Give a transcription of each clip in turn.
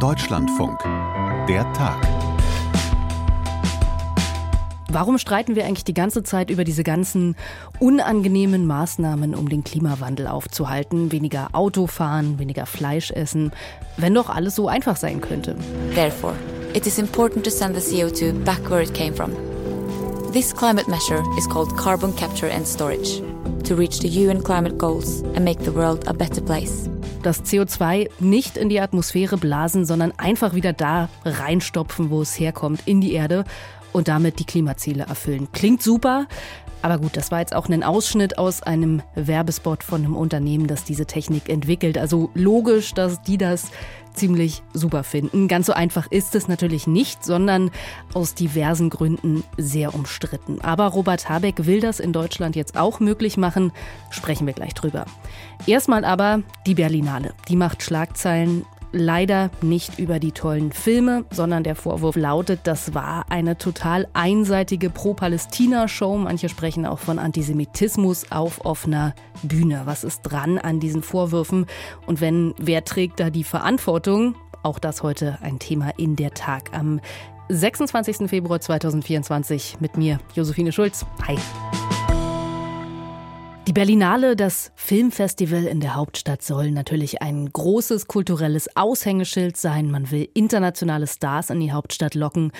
Deutschlandfunk. Der Tag. Warum streiten wir eigentlich die ganze Zeit über diese ganzen unangenehmen Maßnahmen, um den Klimawandel aufzuhalten? Weniger Auto fahren, weniger Fleisch essen, wenn doch alles so einfach sein könnte. Therefore, it is important to send the CO2 back where it came from. This climate measure is called carbon capture and storage to reach the UN climate goals and make the world a better place. Das CO2 nicht in die Atmosphäre blasen, sondern einfach wieder da reinstopfen, wo es herkommt, in die Erde und damit die Klimaziele erfüllen. Klingt super, aber gut, das war jetzt auch ein Ausschnitt aus einem Werbespot von einem Unternehmen, das diese Technik entwickelt. Also logisch, dass die das ziemlich super finden. Ganz so einfach ist es natürlich nicht, sondern aus diversen Gründen sehr umstritten. Aber Robert Habeck will das in Deutschland jetzt auch möglich machen. Sprechen wir gleich drüber. Erstmal aber die Berlinale. Die macht Schlagzeilen leider nicht über die tollen Filme, sondern der Vorwurf lautet, das war eine total einseitige Pro-Palästina-Show. Manche sprechen auch von Antisemitismus auf offener Bühne. Was ist dran an diesen Vorwürfen? Und wenn, wer trägt da die Verantwortung? Auch das heute ein Thema in der Tag am 26. Februar 2024 mit mir, Josephine Schulz. Hi. Die Berlinale, das Filmfestival in der Hauptstadt, soll natürlich ein großes kulturelles Aushängeschild sein. Man will internationale Stars in die Hauptstadt locken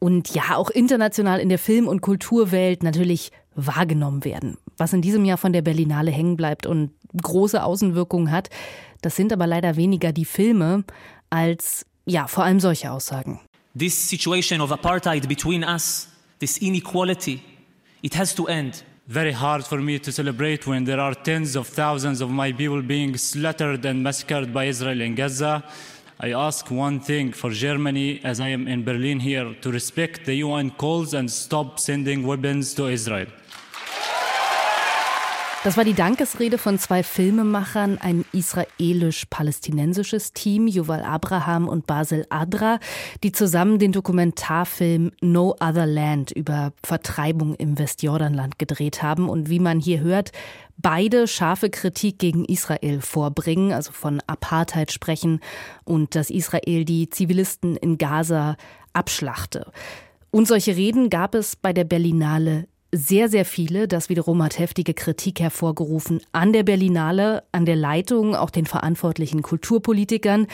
und ja, auch international in der Film- und Kulturwelt natürlich wahrgenommen werden. Was in diesem Jahr von der Berlinale hängen bleibt und große Außenwirkungen hat, das sind aber leider weniger die Filme als ja, vor allem solche Aussagen. This situation of apartheid between us, this inequality, it has to end very hard for me to celebrate when there are tens of thousands of my people being slaughtered and massacred by Israel in Gaza. I ask one thing for Germany, as I am in Berlin here, to respect the UN calls and stop sending weapons to Israel. Das war die Dankesrede von zwei Filmemachern, ein israelisch-palästinensisches Team, Yuval Abraham und Basel Adra, die zusammen den Dokumentarfilm No Other Land über Vertreibung im Westjordanland gedreht haben und wie man hier hört, beide scharfe Kritik gegen Israel vorbringen, also von Apartheid sprechen und dass Israel die Zivilisten in Gaza abschlachte. Und solche Reden gab es bei der Berlinale sehr, sehr viele. Das wiederum hat heftige Kritik hervorgerufen an der Berlinale, an der Leitung, auch den verantwortlichen Kulturpolitikern.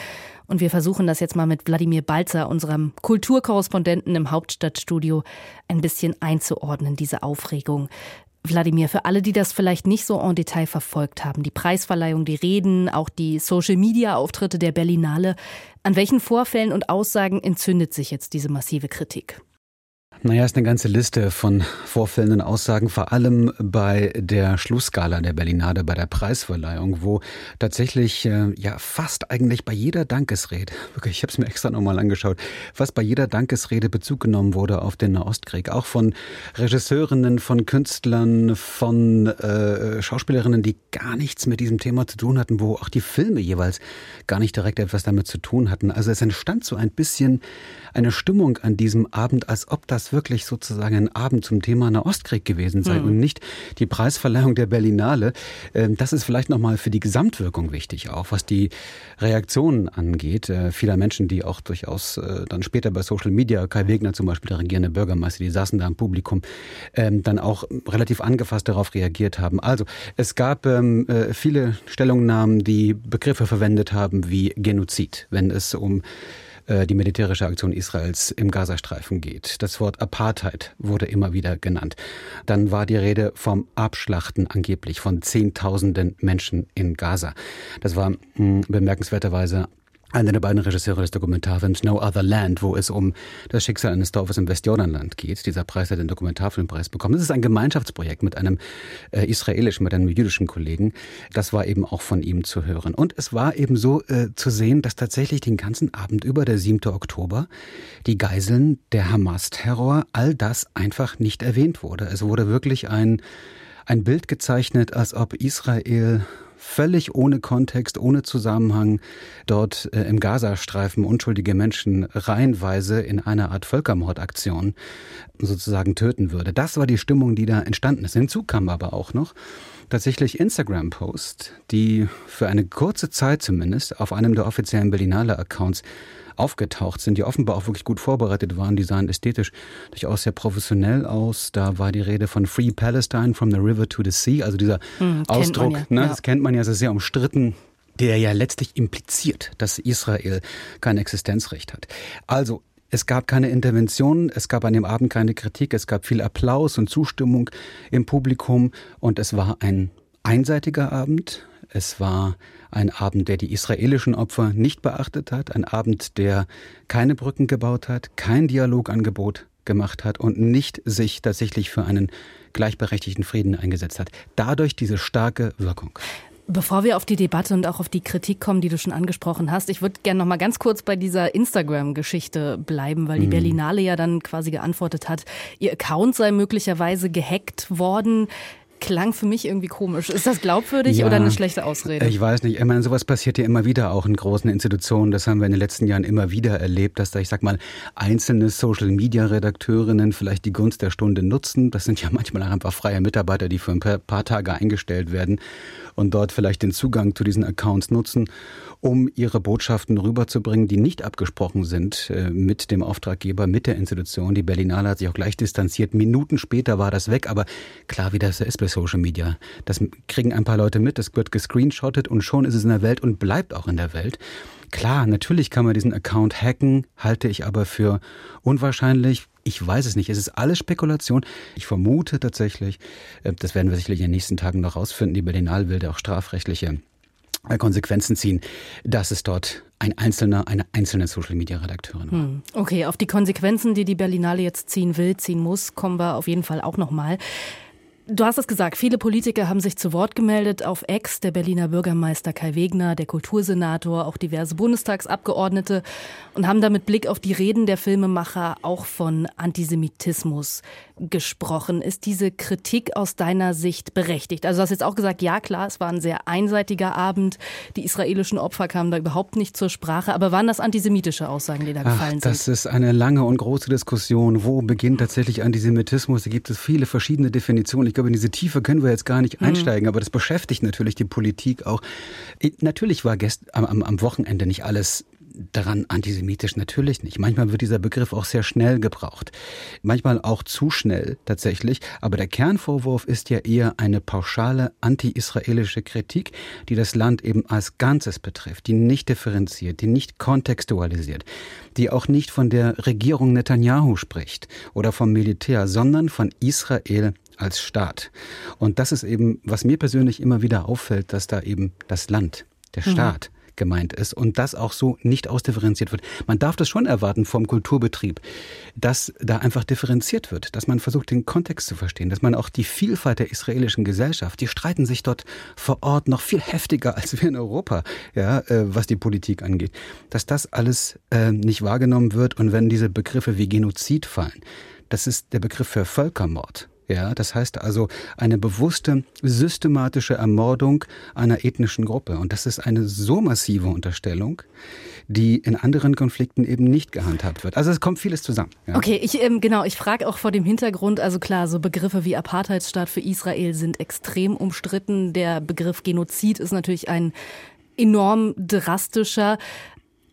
Und wir versuchen das jetzt mal mit Wladimir Balzer, unserem Kulturkorrespondenten im Hauptstadtstudio, ein bisschen einzuordnen, diese Aufregung. Wladimir, für alle, die das vielleicht nicht so en Detail verfolgt haben, die Preisverleihung, die Reden, auch die Social-Media-Auftritte der Berlinale, an welchen Vorfällen und Aussagen entzündet sich jetzt diese massive Kritik? Naja, ist eine ganze Liste von vorfällenden Aussagen, vor allem bei der Schlussskala der Berlinade, bei der Preisverleihung, wo tatsächlich äh, ja fast eigentlich bei jeder Dankesrede, wirklich, ich habe es mir extra nochmal angeschaut, fast bei jeder Dankesrede Bezug genommen wurde auf den Nahostkrieg, auch von Regisseurinnen, von Künstlern, von äh, Schauspielerinnen, die gar nichts mit diesem Thema zu tun hatten, wo auch die Filme jeweils gar nicht direkt etwas damit zu tun hatten. Also es entstand so ein bisschen eine Stimmung an diesem Abend, als ob das wirklich sozusagen ein Abend zum Thema Nahostkrieg gewesen sei mhm. und nicht die Preisverleihung der Berlinale. Ähm, das ist vielleicht nochmal für die Gesamtwirkung wichtig, auch was die Reaktionen angeht. Äh, vieler Menschen, die auch durchaus äh, dann später bei Social Media, Kai Wegner zum Beispiel, der regierende Bürgermeister, die saßen da im Publikum, ähm, dann auch relativ angefasst darauf reagiert haben. Also es gab ähm, äh, viele Stellungnahmen, die Begriffe verwendet haben wie Genozid, wenn es um äh, die militärische Aktion Israels im Gazastreifen geht. Das Wort Apartheid wurde immer wieder genannt. Dann war die Rede vom Abschlachten angeblich von Zehntausenden Menschen in Gaza. Das war mh, hm, bemerkenswerterweise einer der beiden Regisseure des Dokumentarfilms No Other Land, wo es um das Schicksal eines Dorfes im Westjordanland geht. Dieser Preis hat den Dokumentarfilmpreis bekommen. Das ist ein Gemeinschaftsprojekt mit einem äh, israelischen, mit einem jüdischen Kollegen. Das war eben auch von ihm zu hören. Und es war eben so äh, zu sehen, dass tatsächlich den ganzen Abend über der 7. Oktober die Geiseln, der Hamas-Terror, all das einfach nicht erwähnt wurde. Es wurde wirklich ein ein Bild gezeichnet, als ob Israel völlig ohne Kontext, ohne Zusammenhang dort äh, im Gazastreifen unschuldige Menschen reihenweise in einer Art Völkermordaktion sozusagen töten würde. Das war die Stimmung, die da entstanden ist. Hinzu kam aber auch noch tatsächlich Instagram-Post, die für eine kurze Zeit zumindest auf einem der offiziellen Berlinale Accounts aufgetaucht sind, die offenbar auch wirklich gut vorbereitet waren. Die sahen ästhetisch durchaus sehr professionell aus. Da war die Rede von Free Palestine from the River to the Sea, also dieser hm, Ausdruck, ja. ne, ja. das kennt man ja, ist sehr umstritten der ja letztlich impliziert, dass Israel kein Existenzrecht hat. Also es gab keine Intervention, es gab an dem Abend keine Kritik, es gab viel Applaus und Zustimmung im Publikum und es war ein einseitiger Abend. Es war ein Abend, der die israelischen Opfer nicht beachtet hat, ein Abend, der keine Brücken gebaut hat, kein Dialogangebot gemacht hat und nicht sich tatsächlich für einen gleichberechtigten Frieden eingesetzt hat. Dadurch diese starke Wirkung. Bevor wir auf die Debatte und auch auf die Kritik kommen, die du schon angesprochen hast, ich würde gerne noch mal ganz kurz bei dieser Instagram-Geschichte bleiben, weil die mhm. Berlinale ja dann quasi geantwortet hat, ihr Account sei möglicherweise gehackt worden klang für mich irgendwie komisch. Ist das glaubwürdig ja, oder eine schlechte Ausrede? Ich weiß nicht. Ich meine, sowas passiert ja immer wieder auch in großen Institutionen. Das haben wir in den letzten Jahren immer wieder erlebt, dass da, ich sag mal, einzelne Social-Media-Redakteurinnen vielleicht die Gunst der Stunde nutzen. Das sind ja manchmal einfach freie Mitarbeiter, die für ein paar Tage eingestellt werden und dort vielleicht den Zugang zu diesen Accounts nutzen, um ihre Botschaften rüberzubringen, die nicht abgesprochen sind äh, mit dem Auftraggeber, mit der Institution. Die Berlinale hat sich auch gleich distanziert. Minuten später war das weg, aber klar, wie das ist bei Social Media. Das kriegen ein paar Leute mit, das wird gescreenshottet und schon ist es in der Welt und bleibt auch in der Welt. Klar, natürlich kann man diesen Account hacken, halte ich aber für unwahrscheinlich. Ich weiß es nicht. Es ist alles Spekulation. Ich vermute tatsächlich, äh, das werden wir sicherlich in den nächsten Tagen noch rausfinden, die Berlinale will da auch strafrechtliche äh, Konsequenzen ziehen, dass es dort ein einzelner, eine einzelne Social-Media-Redakteurin war. Hm. Okay, auf die Konsequenzen, die die Berlinale jetzt ziehen will, ziehen muss, kommen wir auf jeden Fall auch nochmal. Du hast es gesagt, viele Politiker haben sich zu Wort gemeldet auf Ex, der Berliner Bürgermeister Kai Wegner, der Kultursenator, auch diverse Bundestagsabgeordnete und haben da mit Blick auf die Reden der Filmemacher auch von Antisemitismus gesprochen. Ist diese Kritik aus deiner Sicht berechtigt? Also du hast jetzt auch gesagt, ja klar, es war ein sehr einseitiger Abend. Die israelischen Opfer kamen da überhaupt nicht zur Sprache. Aber waren das antisemitische Aussagen, die da Ach, gefallen sind? Das ist eine lange und große Diskussion. Wo beginnt tatsächlich Antisemitismus? Da gibt es viele verschiedene Definitionen. Ich glaube, in diese Tiefe können wir jetzt gar nicht mhm. einsteigen. Aber das beschäftigt natürlich die Politik auch. Natürlich war gest am, am Wochenende nicht alles daran antisemitisch natürlich nicht. Manchmal wird dieser Begriff auch sehr schnell gebraucht. Manchmal auch zu schnell tatsächlich. Aber der Kernvorwurf ist ja eher eine pauschale anti-israelische Kritik, die das Land eben als Ganzes betrifft, die nicht differenziert, die nicht kontextualisiert, die auch nicht von der Regierung Netanyahu spricht oder vom Militär, sondern von Israel als Staat. Und das ist eben, was mir persönlich immer wieder auffällt, dass da eben das Land, der mhm. Staat, gemeint ist und das auch so nicht ausdifferenziert wird. Man darf das schon erwarten vom Kulturbetrieb, dass da einfach differenziert wird, dass man versucht, den Kontext zu verstehen, dass man auch die Vielfalt der israelischen Gesellschaft, die streiten sich dort vor Ort noch viel heftiger als wir in Europa, ja, äh, was die Politik angeht, dass das alles äh, nicht wahrgenommen wird und wenn diese Begriffe wie Genozid fallen, das ist der Begriff für Völkermord. Ja, das heißt also eine bewusste, systematische Ermordung einer ethnischen Gruppe. Und das ist eine so massive Unterstellung, die in anderen Konflikten eben nicht gehandhabt wird. Also es kommt vieles zusammen. Ja. Okay, ich ähm, genau, ich frage auch vor dem Hintergrund, also klar, so Begriffe wie Apartheidsstaat für Israel sind extrem umstritten. Der Begriff Genozid ist natürlich ein enorm drastischer.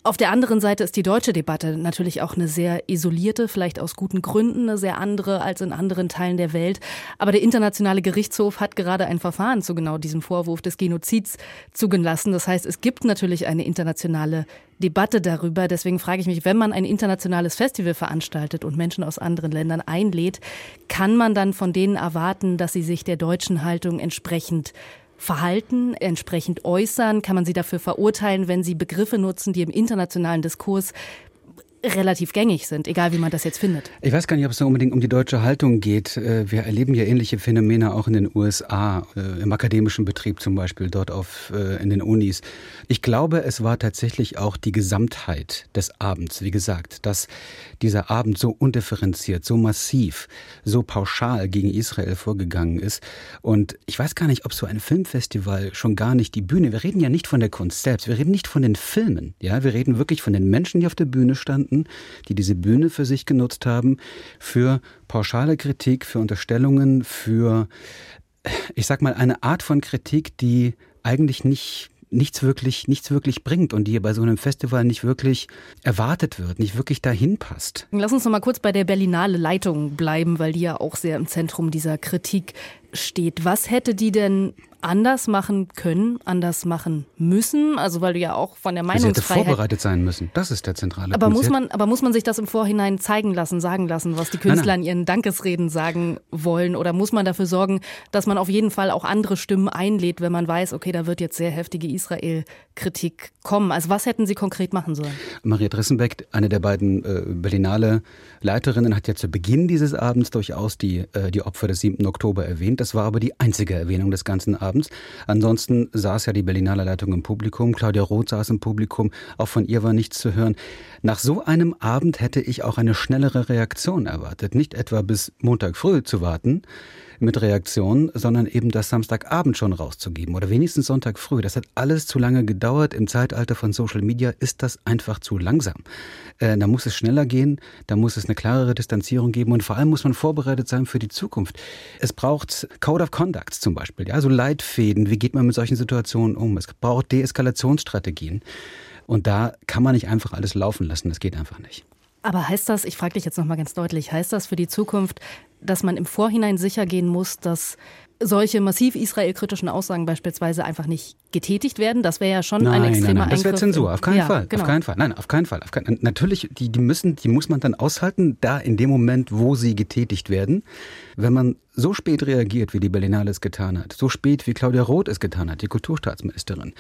Auf der anderen Seite ist die deutsche Debatte natürlich auch eine sehr isolierte, vielleicht aus guten Gründen eine sehr andere als in anderen Teilen der Welt. Aber der Internationale Gerichtshof hat gerade ein Verfahren zu genau diesem Vorwurf des Genozids zugelassen. Das heißt, es gibt natürlich eine internationale Debatte darüber. Deswegen frage ich mich, wenn man ein internationales Festival veranstaltet und Menschen aus anderen Ländern einlädt, kann man dann von denen erwarten, dass sie sich der deutschen Haltung entsprechend Verhalten entsprechend äußern? Kann man sie dafür verurteilen, wenn sie Begriffe nutzen, die im internationalen Diskurs relativ gängig sind, egal wie man das jetzt findet. Ich weiß gar nicht, ob es so unbedingt um die deutsche Haltung geht. Äh, wir erleben ja ähnliche Phänomene auch in den USA, äh, im akademischen Betrieb zum Beispiel, dort auf, äh, in den Unis. Ich glaube, es war tatsächlich auch die Gesamtheit des Abends, wie gesagt, dass dieser Abend so undifferenziert, so massiv, so pauschal gegen Israel vorgegangen ist. Und ich weiß gar nicht, ob so ein Filmfestival schon gar nicht die Bühne, wir reden ja nicht von der Kunst selbst, wir reden nicht von den Filmen, ja, wir reden wirklich von den Menschen, die auf der Bühne standen Demonstranten, die diese Bühne für sich genutzt haben, für pauschale Kritik, für Unterstellungen, für, ich sag mal, eine Art von Kritik, die eigentlich nicht nichts wirklich, nichts wirklich bringt und die bei so einem Festival nicht wirklich erwartet wird, nicht wirklich dahin passt. Lass uns noch mal kurz bei der Berlinale Leitung bleiben, weil die ja auch sehr im Zentrum dieser Kritik steht. Was hätte die denn anders machen können, anders machen müssen? Also weil du ja auch von der Meinungsfreiheit... Sie hätte vorbereitet sein müssen. Das ist der zentrale aber Punkt. Muss man, aber muss man sich das im Vorhinein zeigen lassen, sagen lassen, was die Künstler in ihren Dankesreden sagen wollen? Oder muss man dafür sorgen, dass man auf jeden Fall auch andere Stimmen einlädt, wenn man weiß, okay, da wird jetzt sehr heftige Israel-Kritik kommen? Also was hätten Sie konkret machen sollen? Maria Dressenbeck, eine der beiden äh, Berlinale Leiterinnen, hat ja zu Beginn dieses Abends durchaus die, äh, die Opfer des 7. Oktober erwähnt. Das war aber die einzige Erwähnung des ganzen Abends. Ansonsten saß ja die Berliner Leitung im Publikum, Claudia Roth saß im Publikum, auch von ihr war nichts zu hören. Nach so einem Abend hätte ich auch eine schnellere Reaktion erwartet. Nicht etwa bis Montag früh zu warten, mit Reaktionen, sondern eben das Samstagabend schon rauszugeben oder wenigstens Sonntag früh. Das hat alles zu lange gedauert. Im Zeitalter von Social Media ist das einfach zu langsam. Äh, da muss es schneller gehen, da muss es eine klarere Distanzierung geben und vor allem muss man vorbereitet sein für die Zukunft. Es braucht Code of Conduct zum Beispiel, ja, so Leitfäden. Wie geht man mit solchen Situationen um? Es braucht Deeskalationsstrategien. Und da kann man nicht einfach alles laufen lassen. Das geht einfach nicht. Aber heißt das, ich frage dich jetzt nochmal ganz deutlich, heißt das für die Zukunft, dass man im Vorhinein sicher gehen muss, dass solche massiv israelkritischen Aussagen beispielsweise einfach nicht getätigt werden. Das wäre ja schon nein, ein extremer nein, nein. Das wäre Zensur, auf keinen ja, Fall. Genau. Auf keinen Fall. Nein, auf keinen Fall. Auf keinen, natürlich, die, die müssen, die muss man dann aushalten, da in dem Moment, wo sie getätigt werden. Wenn man so spät reagiert, wie die Berlinale es getan hat, so spät, wie Claudia Roth es getan hat, die Kulturstaatsministerin,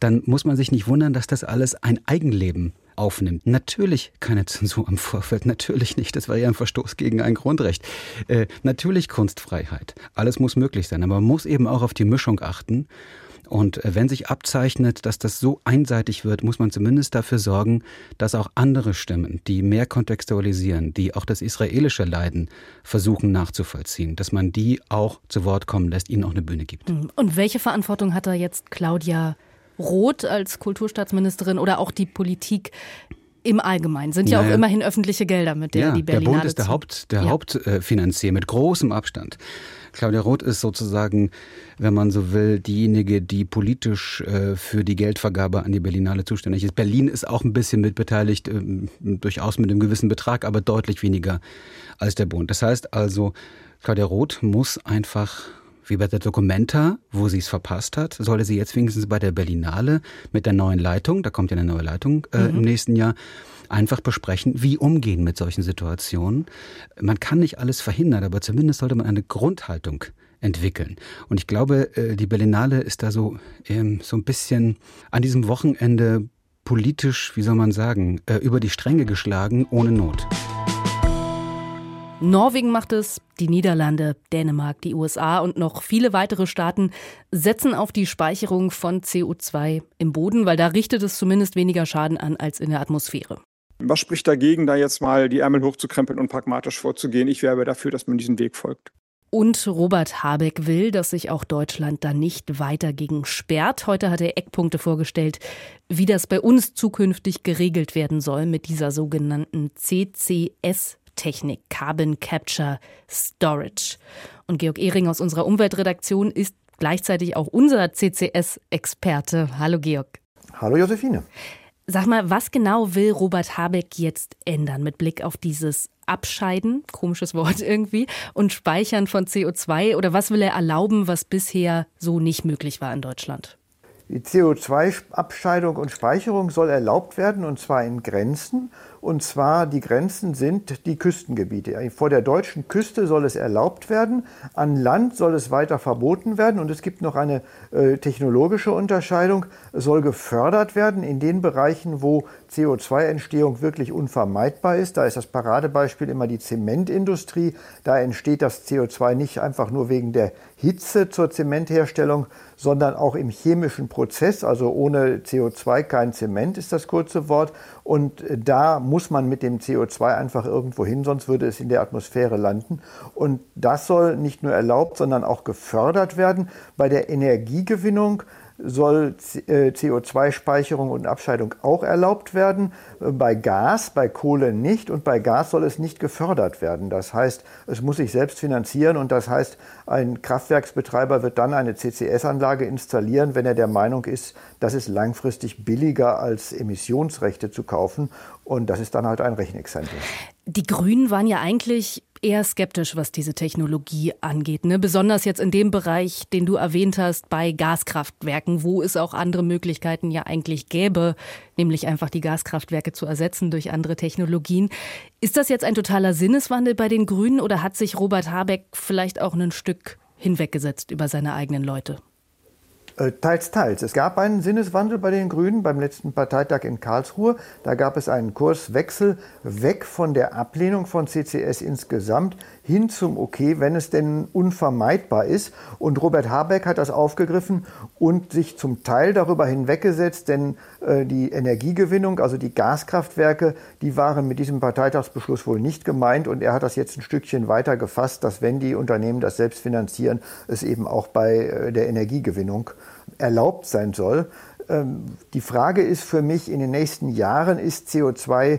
dann muss man sich nicht wundern, dass das alles ein Eigenleben aufnimmt. Natürlich keine Zensur am Vorfeld, natürlich nicht. Das war ja ein Verstoß gegen ein Grundrecht. Äh, natürlich Kunstfreiheit. Alles muss möglich sein, aber man muss eben auch auf die Mischung achten. Und äh, wenn sich abzeichnet, dass das so einseitig wird, muss man zumindest dafür sorgen, dass auch andere Stimmen, die mehr kontextualisieren, die auch das israelische Leiden versuchen nachzuvollziehen, dass man die auch zu Wort kommen lässt, ihnen auch eine Bühne gibt. Und welche Verantwortung hat da jetzt Claudia Roth als Kulturstaatsministerin oder auch die Politik im Allgemeinen sind ja naja. auch immerhin öffentliche Gelder, mit der ja, die Berlinale Der Bund ist der, Haupt, der ja. Hauptfinanzier mit großem Abstand. Claudia Roth ist sozusagen, wenn man so will, diejenige, die politisch äh, für die Geldvergabe an die Berlinale zuständig ist. Berlin ist auch ein bisschen mitbeteiligt, äh, durchaus mit einem gewissen Betrag, aber deutlich weniger als der Bund. Das heißt also, Claudia Roth muss einfach wie bei der Documenta, wo sie es verpasst hat, sollte sie jetzt wenigstens bei der Berlinale mit der neuen Leitung, da kommt ja eine neue Leitung äh, mhm. im nächsten Jahr, einfach besprechen, wie umgehen mit solchen Situationen. Man kann nicht alles verhindern, aber zumindest sollte man eine Grundhaltung entwickeln. Und ich glaube, äh, die Berlinale ist da so, ähm, so ein bisschen an diesem Wochenende politisch, wie soll man sagen, äh, über die Stränge geschlagen, ohne Not. Norwegen macht es, die Niederlande, Dänemark, die USA und noch viele weitere Staaten setzen auf die Speicherung von CO2 im Boden, weil da richtet es zumindest weniger Schaden an als in der Atmosphäre. Was spricht dagegen, da jetzt mal die Ärmel hochzukrempeln und pragmatisch vorzugehen? Ich werbe dafür, dass man diesen Weg folgt. Und Robert Habeck will, dass sich auch Deutschland da nicht weiter gegen sperrt. Heute hat er Eckpunkte vorgestellt, wie das bei uns zukünftig geregelt werden soll mit dieser sogenannten CCS Technik, Carbon Capture Storage. Und Georg Ehring aus unserer Umweltredaktion ist gleichzeitig auch unser CCS-Experte. Hallo Georg. Hallo Josephine. Sag mal, was genau will Robert Habeck jetzt ändern mit Blick auf dieses Abscheiden, komisches Wort irgendwie, und Speichern von CO2? Oder was will er erlauben, was bisher so nicht möglich war in Deutschland? Die CO2-Abscheidung und Speicherung soll erlaubt werden, und zwar in Grenzen Und zwar die Grenzen sind die Küstengebiete. Vor der deutschen Küste soll es erlaubt werden, an Land soll es weiter verboten werden. Und es gibt noch eine äh, technologische Unterscheidung. Es soll gefördert werden in den Bereichen, wo CO2-Entstehung wirklich unvermeidbar ist. Da ist das Paradebeispiel immer die Zementindustrie. Da entsteht das CO2 nicht einfach nur wegen der Hitze zur Zementherstellung, sondern auch im chemischen Prozess. Also ohne CO2 kein Zement ist das kurze Wort. Und da muss man mit dem CO2 einfach irgendwo hin, sonst würde es in der Atmosphäre landen. Und das soll nicht nur erlaubt, sondern auch gefördert werden. Bei der Energiegewinnung soll CO2-Speicherung äh, und Abscheidung auch erlaubt werden. Äh, bei Gas, bei Kohle nicht und bei Gas soll es nicht gefördert werden. Das heißt, es muss sich selbst finanzieren und das heißt, ein Kraftwerksbetreiber wird dann eine CCS-Anlage installieren, wenn er der Meinung ist, das ist langfristig billiger als Emissionsrechte zu kaufen und das ist dann halt ein Rechenexempel. Die Grünen waren ja eigentlich eher skeptisch, was diese Technologie angeht. Ne? Besonders jetzt in dem Bereich, den du erwähnt hast, bei Gaskraftwerken, wo es auch andere Möglichkeiten ja eigentlich gäbe, nämlich einfach die Gaskraftwerke zu ersetzen durch andere Technologien. Ist das jetzt ein totaler Sinneswandel bei den Grünen oder hat sich Robert Habeck vielleicht auch ein Stück hinweggesetzt über seine eigenen Leute? Äh, teils, teils. Es gab einen Sinneswandel bei den Grünen beim letzten Parteitag in Karlsruhe. Da gab es einen Kurswechsel weg von der Ablehnung von CCS insgesamt hin zum Okay, wenn es denn unvermeidbar ist. Und Robert Habeck hat das aufgegriffen und sich zum Teil darüber hinweggesetzt, denn äh, die Energiegewinnung, also die Gaskraftwerke, die waren mit diesem Parteitagsbeschluss wohl nicht gemeint. Und er hat das jetzt ein Stückchen weiter gefasst, dass wenn die Unternehmen das selbst finanzieren, es eben auch bei äh, der Energiegewinnung erlaubt sein soll. Ähm, die Frage ist für mich in den nächsten Jahren, ist CO2 äh,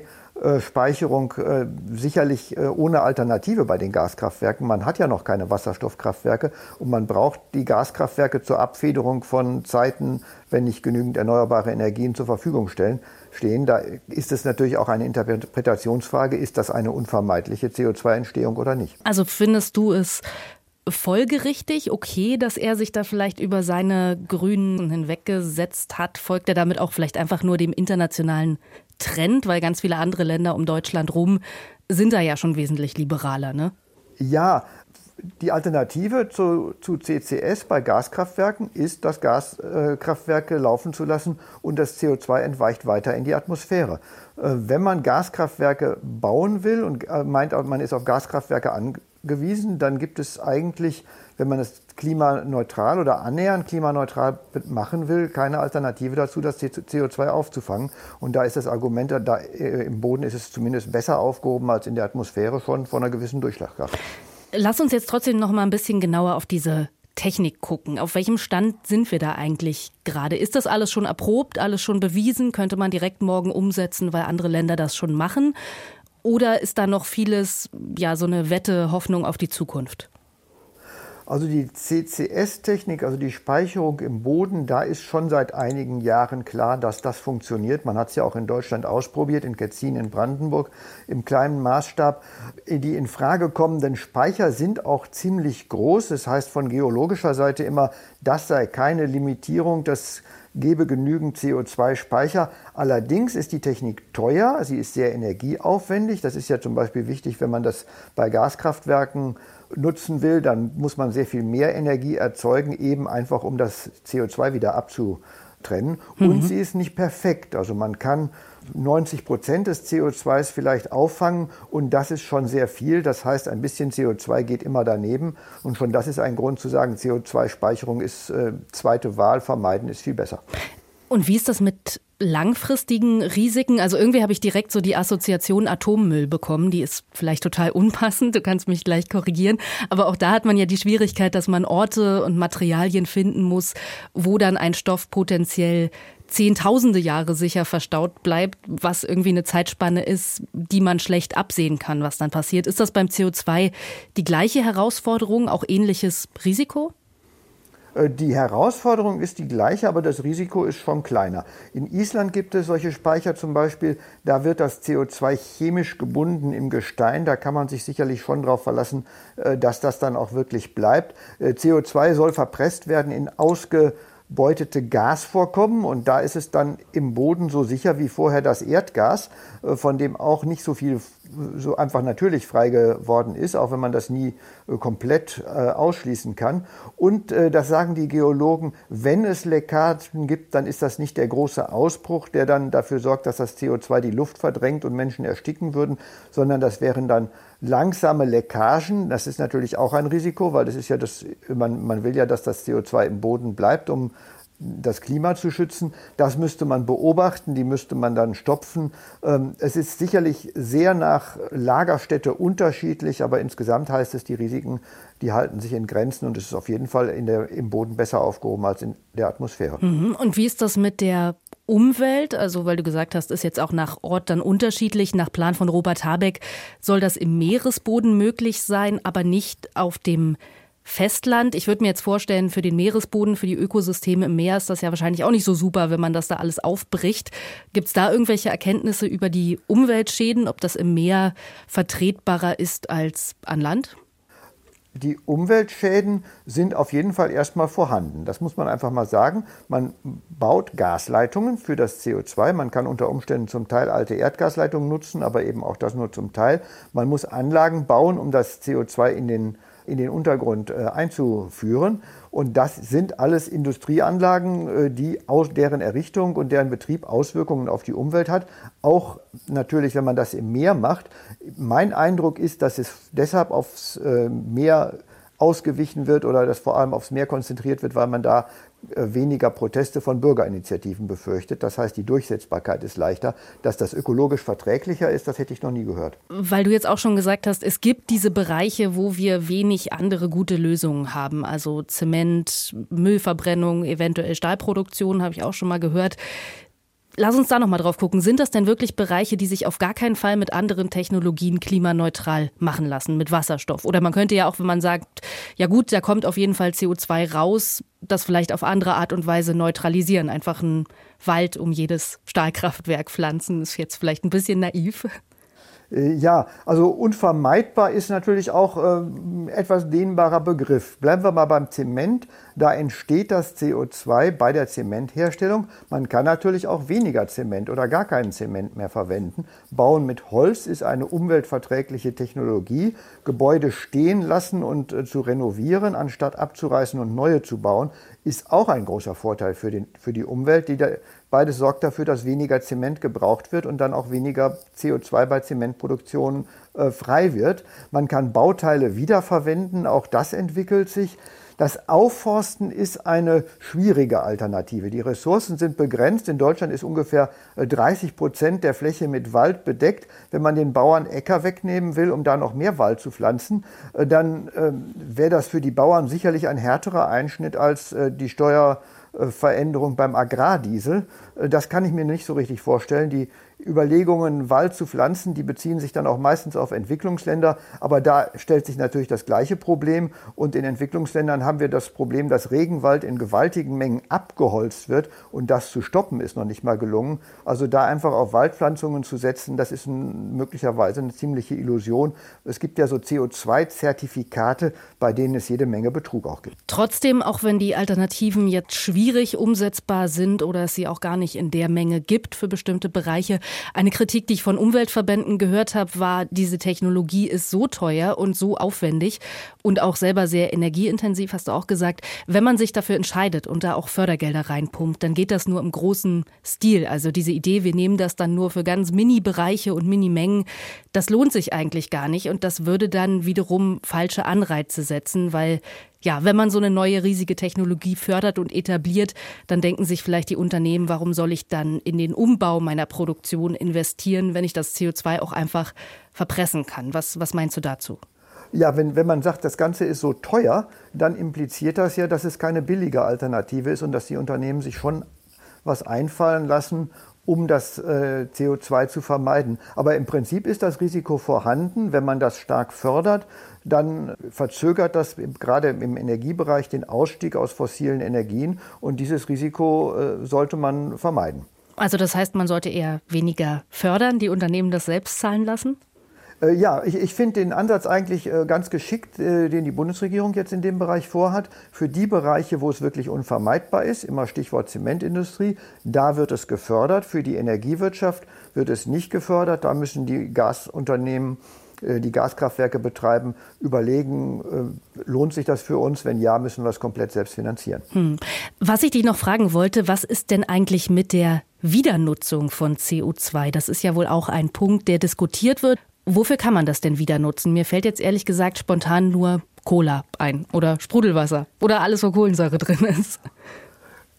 Speicherung äh, sicherlich äh, ohne Alternative bei den Gaskraftwerken. Man hat ja noch keine Wasserstoffkraftwerke und man braucht die Gaskraftwerke zur Abfederung von Zeiten, wenn nicht genügend erneuerbare Energien zur Verfügung stellen, stehen. Da ist es natürlich auch eine Interpretationsfrage, ist das eine unvermeidliche CO2-Entstehung oder nicht? Also findest du es folgerichtig, okay, dass er sich da vielleicht über seine Grünen hinweggesetzt hat? Folgt er damit auch vielleicht einfach nur dem internationalen Trend, weil ganz viele andere Länder um Deutschland rum sind da ja schon wesentlich liberaler, ne? Ja, die Alternative zu, zu, CCS bei Gaskraftwerken ist, dass Gaskraftwerke laufen zu lassen und das CO2 entweicht weiter in die Atmosphäre. Äh, wenn man Gaskraftwerke bauen will und äh, meint, man ist auf Gaskraftwerke angewiesen, dann gibt es eigentlich, wenn man es klimaneutral oder annähernd klimaneutral machen will, keine Alternative dazu, das CO2 aufzufangen. Und da ist das Argument, da äh, im Boden ist es zumindest besser aufgehoben als in der Atmosphäre schon von einer gewissen Durchschlagkraft. Lass uns jetzt trotzdem noch mal ein bisschen genauer auf diese Technik gucken. Auf welchem Stand sind wir da eigentlich gerade? Ist das alles schon erprobt, alles schon bewiesen? Könnte man direkt morgen umsetzen, weil andere Länder das schon machen? Oder ist da noch vieles, ja, so eine Wette, Hoffnung auf die Zukunft? Also die CCS-Technik, also die Speicherung im Boden, da ist schon seit einigen Jahren klar, dass das funktioniert. Man hat es ja auch in Deutschland ausprobiert, in Ketzin in Brandenburg im kleinen Maßstab. Die in Frage kommenden Speicher sind auch ziemlich groß. Das heißt von geologischer Seite immer, das sei keine Limitierung, das gebe genügend CO2-Speicher. Allerdings ist die Technik teuer, sie ist sehr energieaufwendig. Das ist ja zum Beispiel wichtig, wenn man das bei Gaskraftwerken nutzen will, dann muss man sehr viel mehr Energie erzeugen, eben einfach um das CO2 wieder abzutrennen. Mhm. Und sie ist nicht perfekt. Also man kann 90 Prozent des CO2s vielleicht auffangen und das ist schon sehr viel. Das heißt, ein bisschen CO2 geht immer daneben und schon das ist ein Grund zu sagen, CO2-Speicherung ist äh, zweite Wahl, vermeiden ist viel besser. Und wie ist das mit langfristigen Risiken? Also irgendwie habe ich direkt so die Assoziation Atommüll bekommen. Die ist vielleicht total unpassend. Du kannst mich gleich korrigieren. Aber auch da hat man ja die Schwierigkeit, dass man Orte und Materialien finden muss, wo dann ein Stoff potenziell zehntausende Jahre sicher verstaut bleibt, was irgendwie eine Zeitspanne ist, die man schlecht absehen kann, was dann passiert. Ist das beim CO2 die gleiche Herausforderung, auch ähnliches Risiko? Äh, die Herausforderung ist die gleiche, aber das Risiko ist schon kleiner. In Island gibt es solche Speicher zum Beispiel, da wird das CO2 chemisch gebunden im Gestein. Da kann man sich sicherlich schon darauf verlassen, äh, dass das dann auch wirklich bleibt. Äh, CO2 soll verpresst werden in ausge ausgebeutete Gasvorkommen und da ist es dann im Boden so sicher wie vorher das Erdgas, von dem auch nicht so viel so einfach natürlich frei geworden ist, auch wenn man das nie äh, komplett äh, ausschließen kann. Und das sagen die Geologen, wenn es Leckagen gibt, dann ist das nicht der große Ausbruch, der dann dafür sorgt, dass das CO2 die Luft verdrängt und Menschen ersticken würden, sondern das wären dann langsame Leckagen. Das ist natürlich auch ein Risiko, weil das ist ja das, man, man will ja, dass das CO2 im Boden bleibt, um das Klima zu schützen. Das müsste man beobachten, die müsste man dann stopfen. Ähm, es ist sicherlich sehr nach Lagerstätte unterschiedlich, aber insgesamt heißt es, die Risiken, die halten sich in Grenzen und es ist auf jeden Fall der, im Boden besser aufgehoben als in der Atmosphäre. Mhm. Und wie ist das mit der Umwelt, also weil du gesagt hast, ist jetzt auch nach Ort dann unterschiedlich. Nach Plan von Robert Habeck soll das im Meeresboden möglich sein, aber nicht auf dem Festland. Ich würde mir jetzt vorstellen, für den Meeresboden, für die Ökosysteme im Meer ist das ja wahrscheinlich auch nicht so super, wenn man das da alles aufbricht. Gibt es da irgendwelche Erkenntnisse über die Umweltschäden, ob das im Meer vertretbarer ist als an Land? die Umweltschäden sind auf jeden Fall erstmal vorhanden. Das muss man einfach mal sagen. Man baut Gasleitungen für das CO2. Man kann unter Umständen zum Teil alte Erdgasleitungen nutzen, aber eben auch das nur zum Teil. Man muss Anlagen bauen, um das CO2 in den in den Untergrund äh, einzuführen. Und das sind alles Industrieanlagen, äh, die aus deren Errichtung und deren Betrieb Auswirkungen auf die Umwelt hat. Auch natürlich, wenn man das im Meer macht. Mein Eindruck ist, dass es deshalb aufs äh, Meer ausgewichen wird oder dass vor allem aufs Meer konzentriert wird, weil man da äh, weniger Proteste von Bürgerinitiativen befürchtet. Das heißt, die Durchsetzbarkeit ist leichter. Dass das ökologisch verträglicher ist, das hätte ich noch nie gehört. Weil du jetzt auch schon gesagt hast, es gibt diese Bereiche, wo wir wenig andere gute Lösungen haben. Also Zement, Müllverbrennung, eventuell Stahlproduktion, habe ich auch schon mal gehört. Lass uns da noch mal drauf gucken. Sind das denn wirklich Bereiche, die sich auf gar keinen Fall mit anderen Technologien klimaneutral machen lassen, mit Wasserstoff? Oder man könnte ja auch, wenn man sagt, ja gut, da kommt auf jeden Fall CO2 raus, das vielleicht auf andere Art und Weise neutralisieren. Einfach einen Wald um jedes Stahlkraftwerk pflanzen, ist jetzt vielleicht ein bisschen naiv. Äh, ja, also unvermeidbar ist natürlich auch äh, etwas dehnbarer Begriff. Bleiben wir mal beim Zement. Da entsteht das CO2 bei der Zementherstellung. Man kann natürlich auch weniger Zement oder gar keinen Zement mehr verwenden. Bauen mit Holz ist eine umweltverträgliche Technologie. Gebäude stehen lassen und äh, zu renovieren, anstatt abzureißen und neue zu bauen, ist auch ein großer Vorteil für, den, für die Umwelt, die da Beides sorgt dafür, dass weniger Zement gebraucht wird und dann auch weniger CO2 bei Zementproduktion äh, frei wird. Man kann Bauteile wiederverwenden, auch das entwickelt sich. Das Aufforsten ist eine schwierige Alternative. Die Ressourcen sind begrenzt. In Deutschland ist ungefähr 30 äh, Prozent der Fläche mit Wald bedeckt. Wenn man den Bauern Äcker wegnehmen will, um da noch mehr Wald zu pflanzen, äh, dann äh, wäre das für die Bauern sicherlich ein härterer Einschnitt als äh, die Steuer Veränderung beim Agrardiesel. Äh, das kann ich mir nicht so richtig vorstellen. Die Überlegungen, Wald zu pflanzen, die beziehen sich dann auch meistens auf Entwicklungsländer. Aber da stellt sich natürlich das gleiche Problem. Und in Entwicklungsländern haben wir das Problem, dass Regenwald in gewaltigen Mengen abgeholzt wird. Und das zu stoppen ist noch nicht mal gelungen. Also da einfach auf Waldpflanzungen zu setzen, das ist möglicherweise eine ziemliche Illusion. Es gibt ja so CO2-Zertifikate, bei denen es jede Menge Betrug auch gibt. Trotzdem, auch wenn die Alternativen jetzt schwierig umsetzbar sind oder es sie auch gar nicht in der Menge gibt für bestimmte Bereiche, eine Kritik, die ich von Umweltverbänden gehört habe, war, diese Technologie ist so teuer und so aufwendig und auch selber sehr energieintensiv, hast du auch gesagt. Wenn man sich dafür entscheidet und da auch Fördergelder reinpumpt, dann geht das nur im großen Stil. Also diese Idee, wir nehmen das dann nur für ganz Mini-Bereiche und Mini-Mengen, das lohnt sich eigentlich gar nicht und das würde dann wiederum falsche Anreize setzen, weil ja, wenn man so eine neue riesige Technologie fördert und etabliert, dann denken sich vielleicht die Unternehmen, warum soll ich dann in den Umbau meiner Produktion investieren, wenn ich das CO2 auch einfach verpressen kann? Was, was meinst du dazu? Ja, wenn, wenn man sagt, das Ganze ist so teuer, dann impliziert das ja, dass es keine billige Alternative ist und dass die Unternehmen sich schon was einfallen lassen, um das äh, CO2 zu vermeiden. Aber im Prinzip ist das Risiko vorhanden. Wenn man das stark fördert, dann verzögert das gerade im Energiebereich den Ausstieg aus fossilen Energien. Und dieses Risiko äh, sollte man vermeiden. Also das heißt, man sollte eher weniger fördern, die Unternehmen das selbst zahlen lassen? Äh, ja, ich, ich finde den Ansatz eigentlich äh, ganz geschickt, äh, den die Bundesregierung jetzt in dem Bereich vorhat. Für die Bereiche, wo es wirklich unvermeidbar ist, immer Stichwort Zementindustrie, da wird es gefördert. Für die Energiewirtschaft wird es nicht gefördert. Da müssen die Gasunternehmen die Gaskraftwerke betreiben, überlegen, lohnt sich das für uns? Wenn ja, müssen wir es komplett selbst finanzieren. Hm. Was ich dich noch fragen wollte, was ist denn eigentlich mit der Wiedernutzung von CO2? Das ist ja wohl auch ein Punkt, der diskutiert wird. Wofür kann man das denn wieder nutzen? Mir fällt jetzt ehrlich gesagt spontan nur Cola ein oder Sprudelwasser oder alles, wo Kohlensäure drin ist.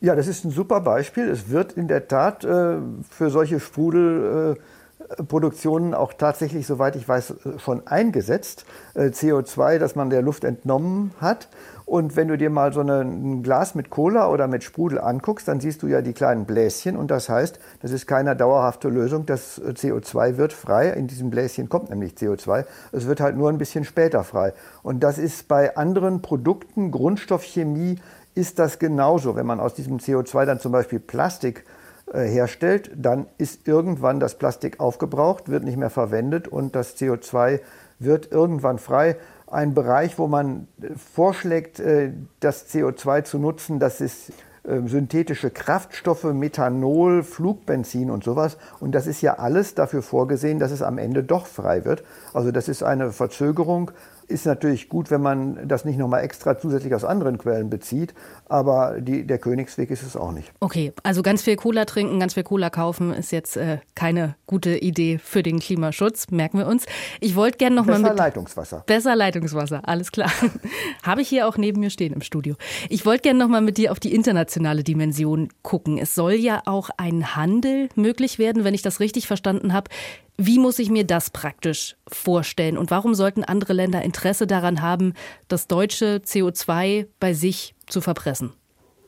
Ja, das ist ein super Beispiel. Es wird in der Tat äh, für solche Sprudelproduktionen äh, auch tatsächlich, soweit ich weiß, schon eingesetzt. Äh, CO2, das man der Luft entnommen hat. Und wenn du dir mal so ein Glas mit Cola oder mit Sprudel anguckst, dann siehst du ja die kleinen Bläschen. Und das heißt, das ist keine dauerhafte Lösung. Das CO2 wird frei. In diesem Bläschen kommt nämlich CO2. Es wird halt nur ein bisschen später frei. Und das ist bei anderen Produkten, Grundstoffchemie, ist das genauso. Wenn man aus diesem CO2 dann zum Beispiel Plastik äh, herstellt, dann ist irgendwann das Plastik aufgebraucht, wird nicht mehr verwendet und das CO2 wird irgendwann frei ein Bereich, wo man äh, vorschlägt, äh, das CO2 zu nutzen. Das ist ähm, synthetische Kraftstoffe, Methanol, Flugbenzin und sowas. Und das ist ja alles dafür vorgesehen, dass es am Ende doch frei wird. Also das ist eine Verzögerung ist natürlich gut, wenn man das nicht nochmal extra zusätzlich aus anderen Quellen bezieht, aber die, der Königsweg ist es auch nicht. Okay, also ganz viel Cola trinken, ganz viel Cola kaufen ist jetzt äh, keine gute Idee für den Klimaschutz, merken wir uns. Ich wollte gerne nochmal mit... Besser Leitungswasser. Besser Leitungswasser, alles klar. Habe ich hier auch neben mir stehen im Studio. Ich wollte gerne nochmal mit dir auf die internationale Dimension gucken. Es soll ja auch ein Handel möglich werden, wenn ich das richtig verstanden habe, wie muss ich mir das praktisch vorstellen? Und warum sollten andere Länder Interesse daran haben, das deutsche CO2 bei sich zu verpressen?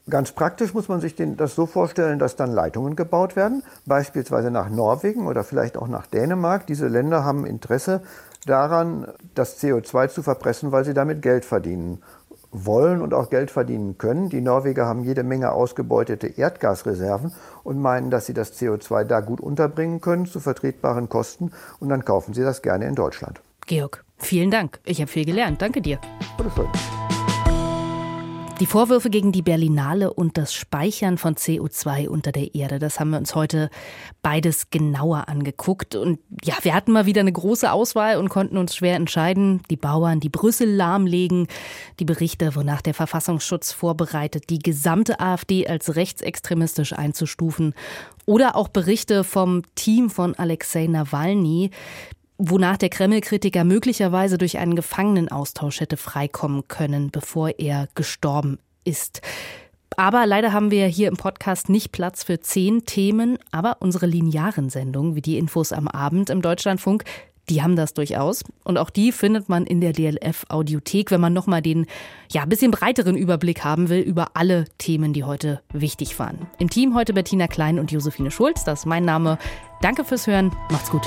Ganz praktisch muss man sich das so vorstellen, dass dann Leitungen gebaut werden, beispielsweise nach Norwegen oder vielleicht auch nach Dänemark. Diese Länder haben Interesse daran, das CO2 zu verpressen, weil sie damit Geld verdienen wollen und auch Geld verdienen können. Die Norweger haben jede Menge ausgebeutete Erdgasreserven und meinen, dass sie das CO2 da gut unterbringen können zu vertretbaren Kosten und dann kaufen sie das gerne in Deutschland. Georg, vielen Dank. Ich habe viel gelernt. Danke dir. Bitteschön. Die Vorwürfe gegen die Berlinale und das Speichern von CO2 unter der Erde, das haben wir uns heute beides genauer angeguckt. Und ja, wir hatten mal wieder eine große Auswahl und konnten uns schwer entscheiden. Die Bauern, die Brüssel lahmlegen, die Berichte, wonach der Verfassungsschutz vorbereitet, die gesamte AfD als rechtsextremistisch einzustufen. Oder auch Berichte vom Team von Alexei Nawalny, wonach der Kreml-Kritiker möglicherweise durch einen Gefangenenaustausch hätte freikommen können, bevor er gestorben ist. Aber leider haben wir hier im Podcast nicht Platz für zehn Themen, aber unsere linearen Sendungen, wie die Infos am Abend im Deutschlandfunk, die haben das durchaus. Und auch die findet man in der DLF-Audiothek, wenn man nochmal den ja, bisschen breiteren Überblick haben will über alle Themen, die heute wichtig waren. Im Team heute Bettina Klein und Josephine Schulz. Das ist mein Name. Danke fürs Hören. Macht's gut.